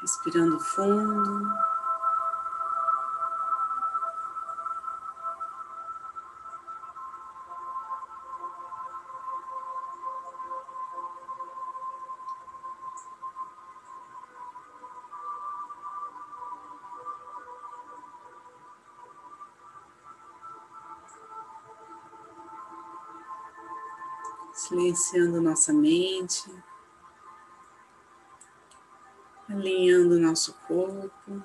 Respirando fundo. silenciando nossa mente, alinhando nosso corpo.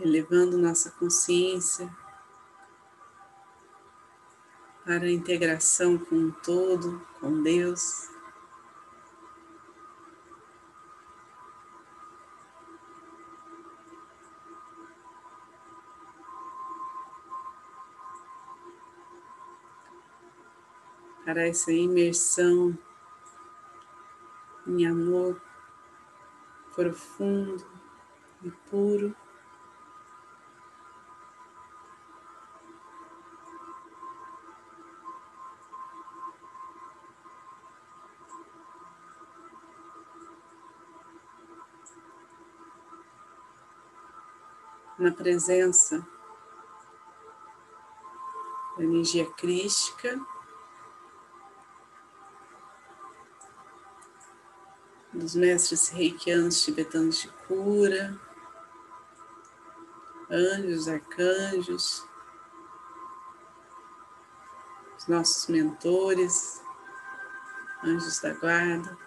Elevando nossa consciência para a integração com o todo, com Deus. Para essa imersão em amor profundo e puro. Na presença da energia crística dos mestres reikianos tibetanos de cura, anjos, arcanjos, os nossos mentores, anjos da guarda.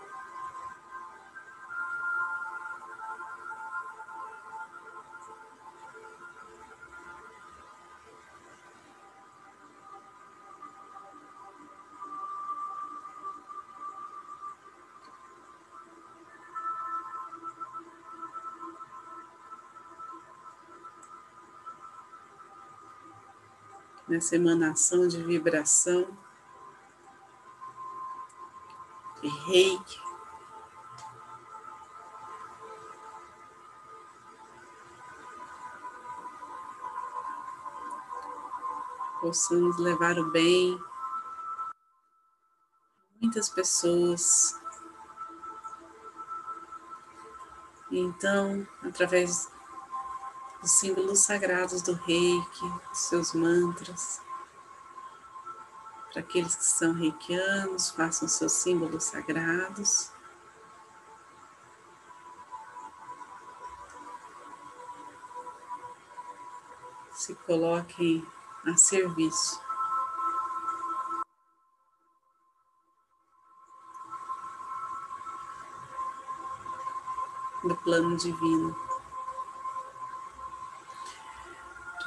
Nessa emanação de vibração, de reiki. Possamos levar o bem muitas pessoas. Então, através os símbolos sagrados do reiki, os seus mantras. Para aqueles que são reikianos, façam seus símbolos sagrados. Se coloquem a serviço. do plano divino.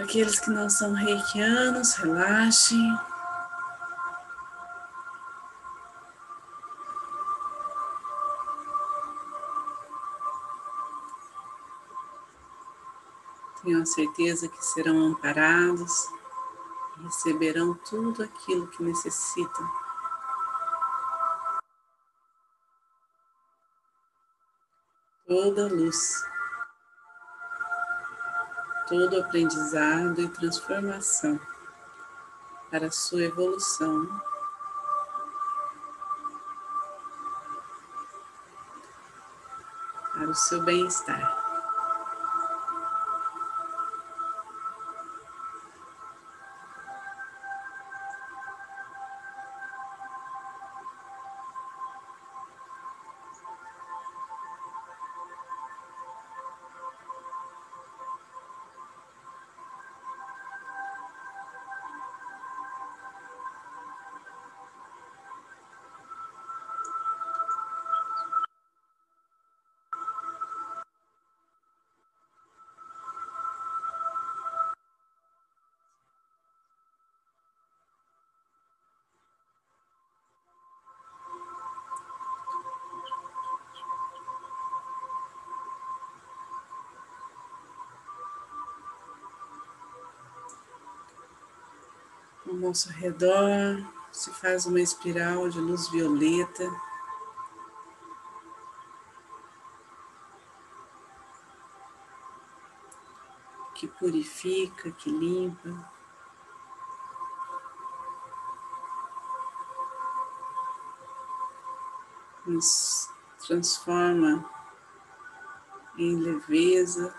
Aqueles que não são reikianos, relaxem. Tenham a certeza que serão amparados e receberão tudo aquilo que necessitam. Toda luz todo aprendizado e transformação para a sua evolução. Para o seu bem-estar. Ao nosso redor se faz uma espiral de luz violeta. Que purifica, que limpa, nos transforma em leveza,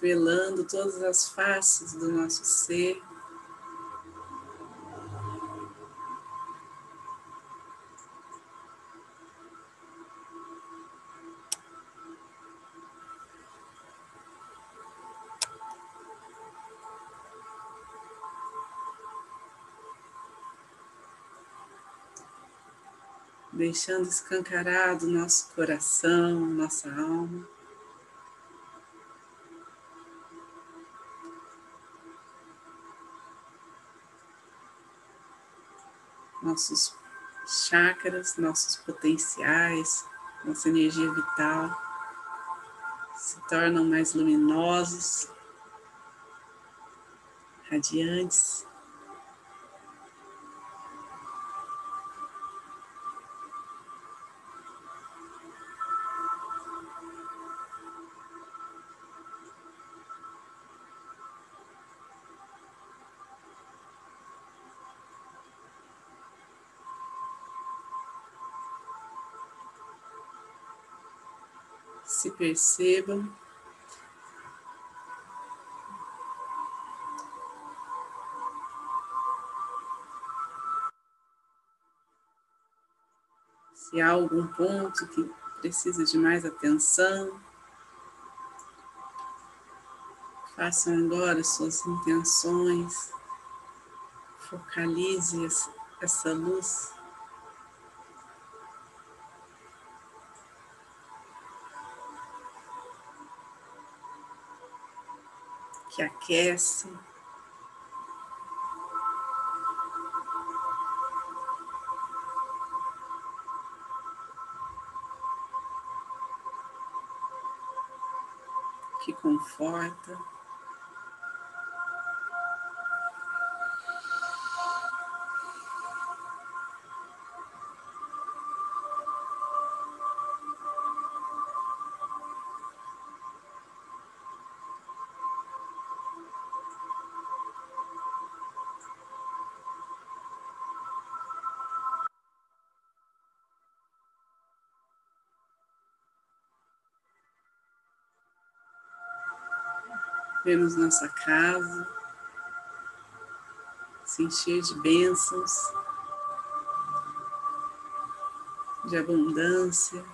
revelando todas as faces do nosso ser. deixando escancarado nosso coração, nossa alma. Nossos chakras, nossos potenciais, nossa energia vital se tornam mais luminosos, radiantes. Percebam. Se há algum ponto que precisa de mais atenção, façam agora suas intenções, focalize essa luz que aquece. Que conforta. Vemos nossa casa se encher de bênçãos, de abundância.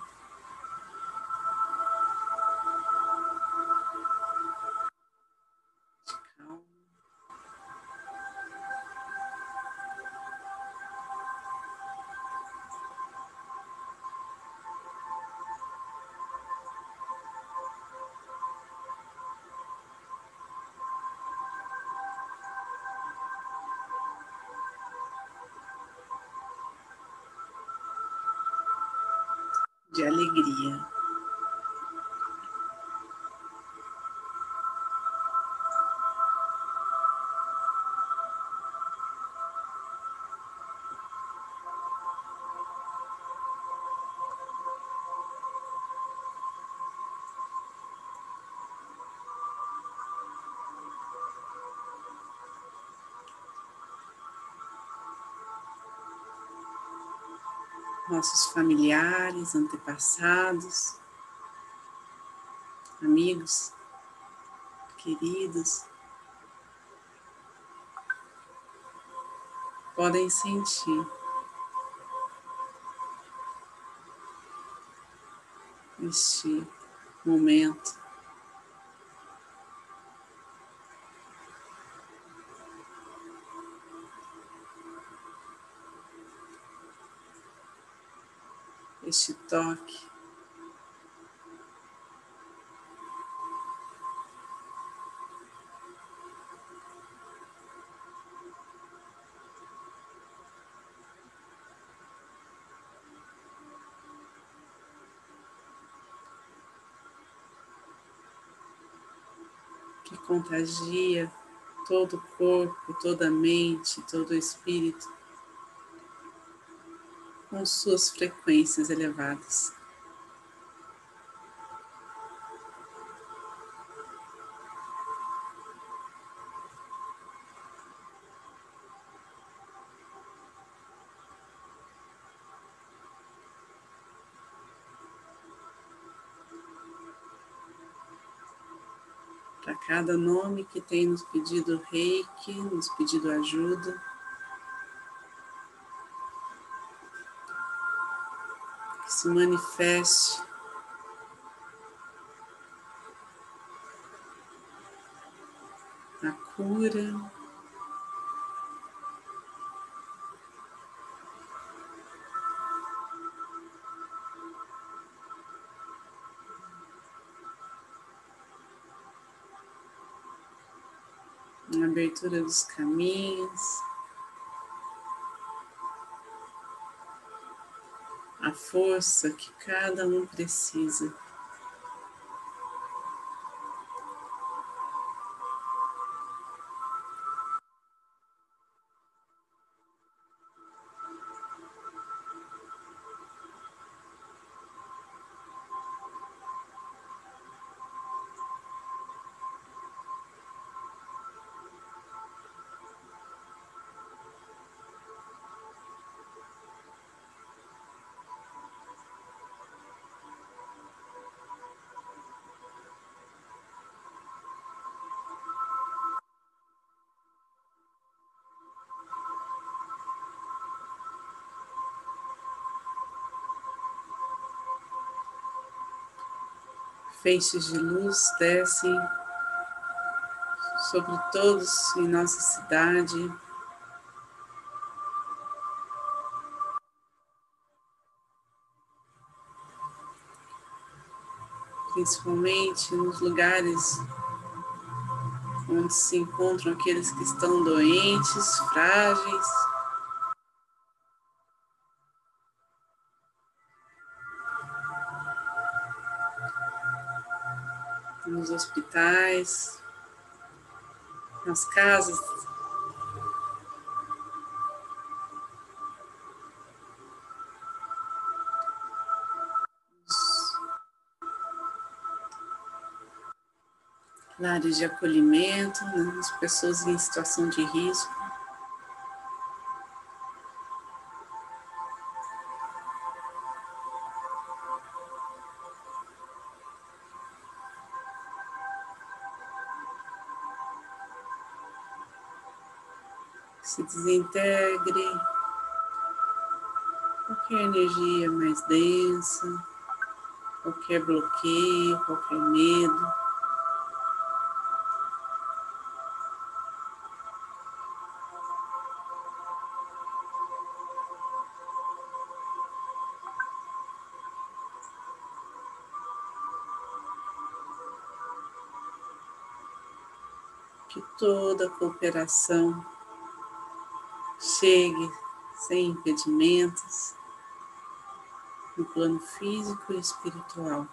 De alegria. Nossos familiares, antepassados, amigos, queridos, podem sentir. Este momento este toque. Que contagia todo o corpo, toda a mente, todo o espírito. Com suas frequências elevadas. para cada nome que tem nos pedido reiki, nos pedido ajuda. Se manifeste a cura. abertura dos caminhos, a força que cada um precisa. Feixes de luz descem sobre todos em nossa cidade. Principalmente nos lugares onde se encontram aqueles que estão doentes, frágeis. Nos hospitais, nas casas. Lares de acolhimento, né, as pessoas em situação de risco. Se desintegre qualquer energia mais densa, qualquer bloqueio, qualquer medo. Que toda cooperação chegue sem impedimentos no plano físico e espiritual.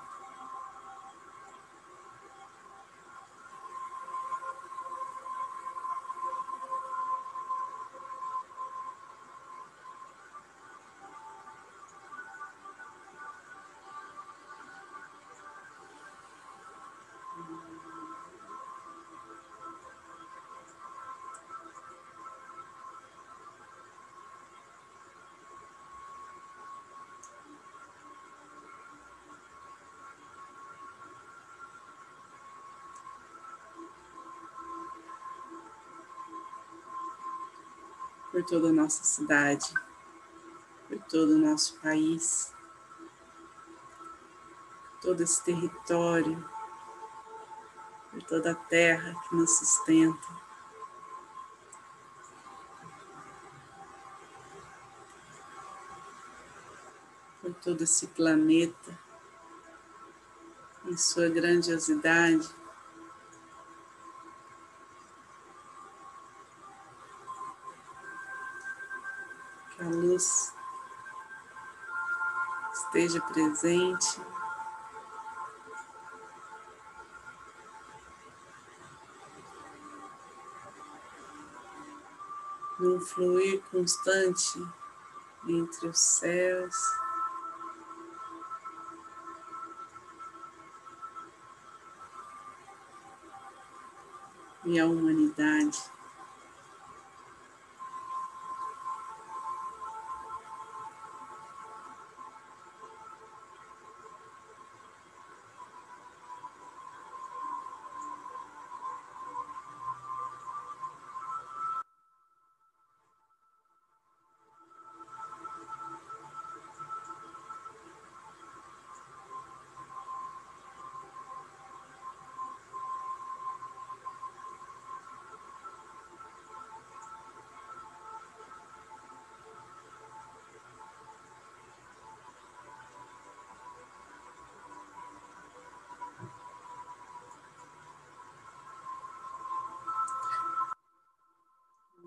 Por toda a nossa cidade, por todo o nosso país, todo esse território, por toda a terra que nos sustenta. Por todo esse planeta, em sua grandiosidade. Esteja presente. Num fluir constante entre os céus. E a humanidade.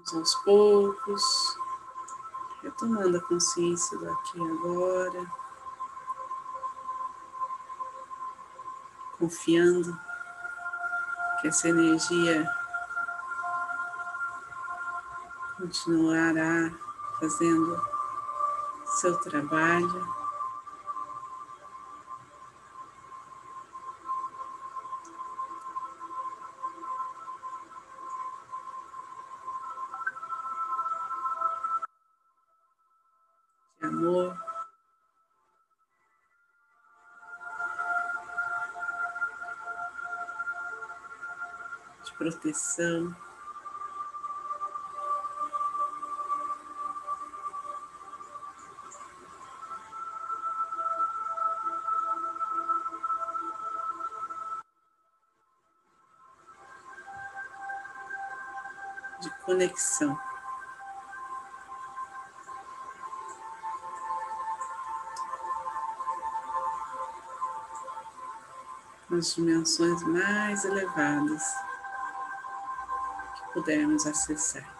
Vamos aos poucos, retomando a consciência do aqui e agora, confiando que essa energia continuará fazendo seu trabalho. Proteção. De conexão. nas dimensões mais elevadas pudermos acessar.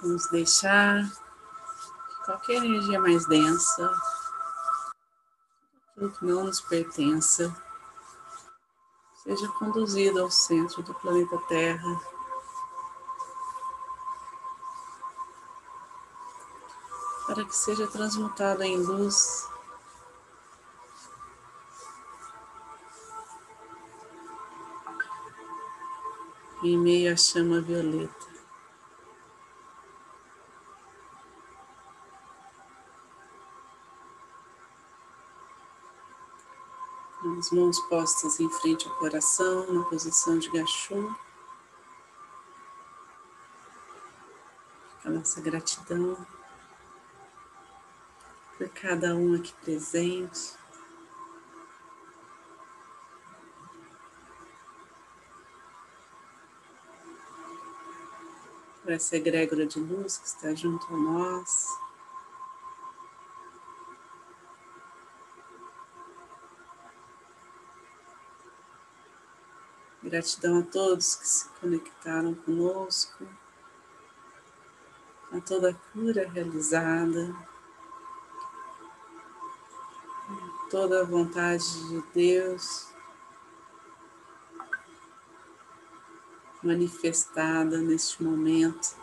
Vamos deixar que qualquer energia mais densa, aquilo que não nos pertença, seja conduzida ao centro do planeta Terra. Para que seja transmutada em luz em meio à chama violeta. As mãos postas em frente ao coração, na posição de gachô. A nossa gratidão por cada um aqui presente. Por essa egrégora de luz que está junto a nós. Gratidão a todos que se conectaram conosco, a toda a cura realizada, toda a vontade de Deus manifestada neste momento.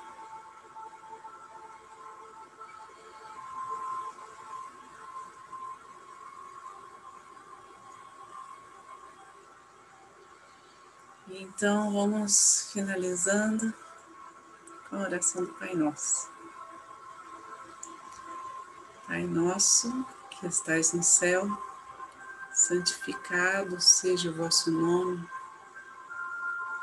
Então vamos finalizando com a oração do Pai Nosso. Pai nosso que estais no céu, santificado seja o vosso nome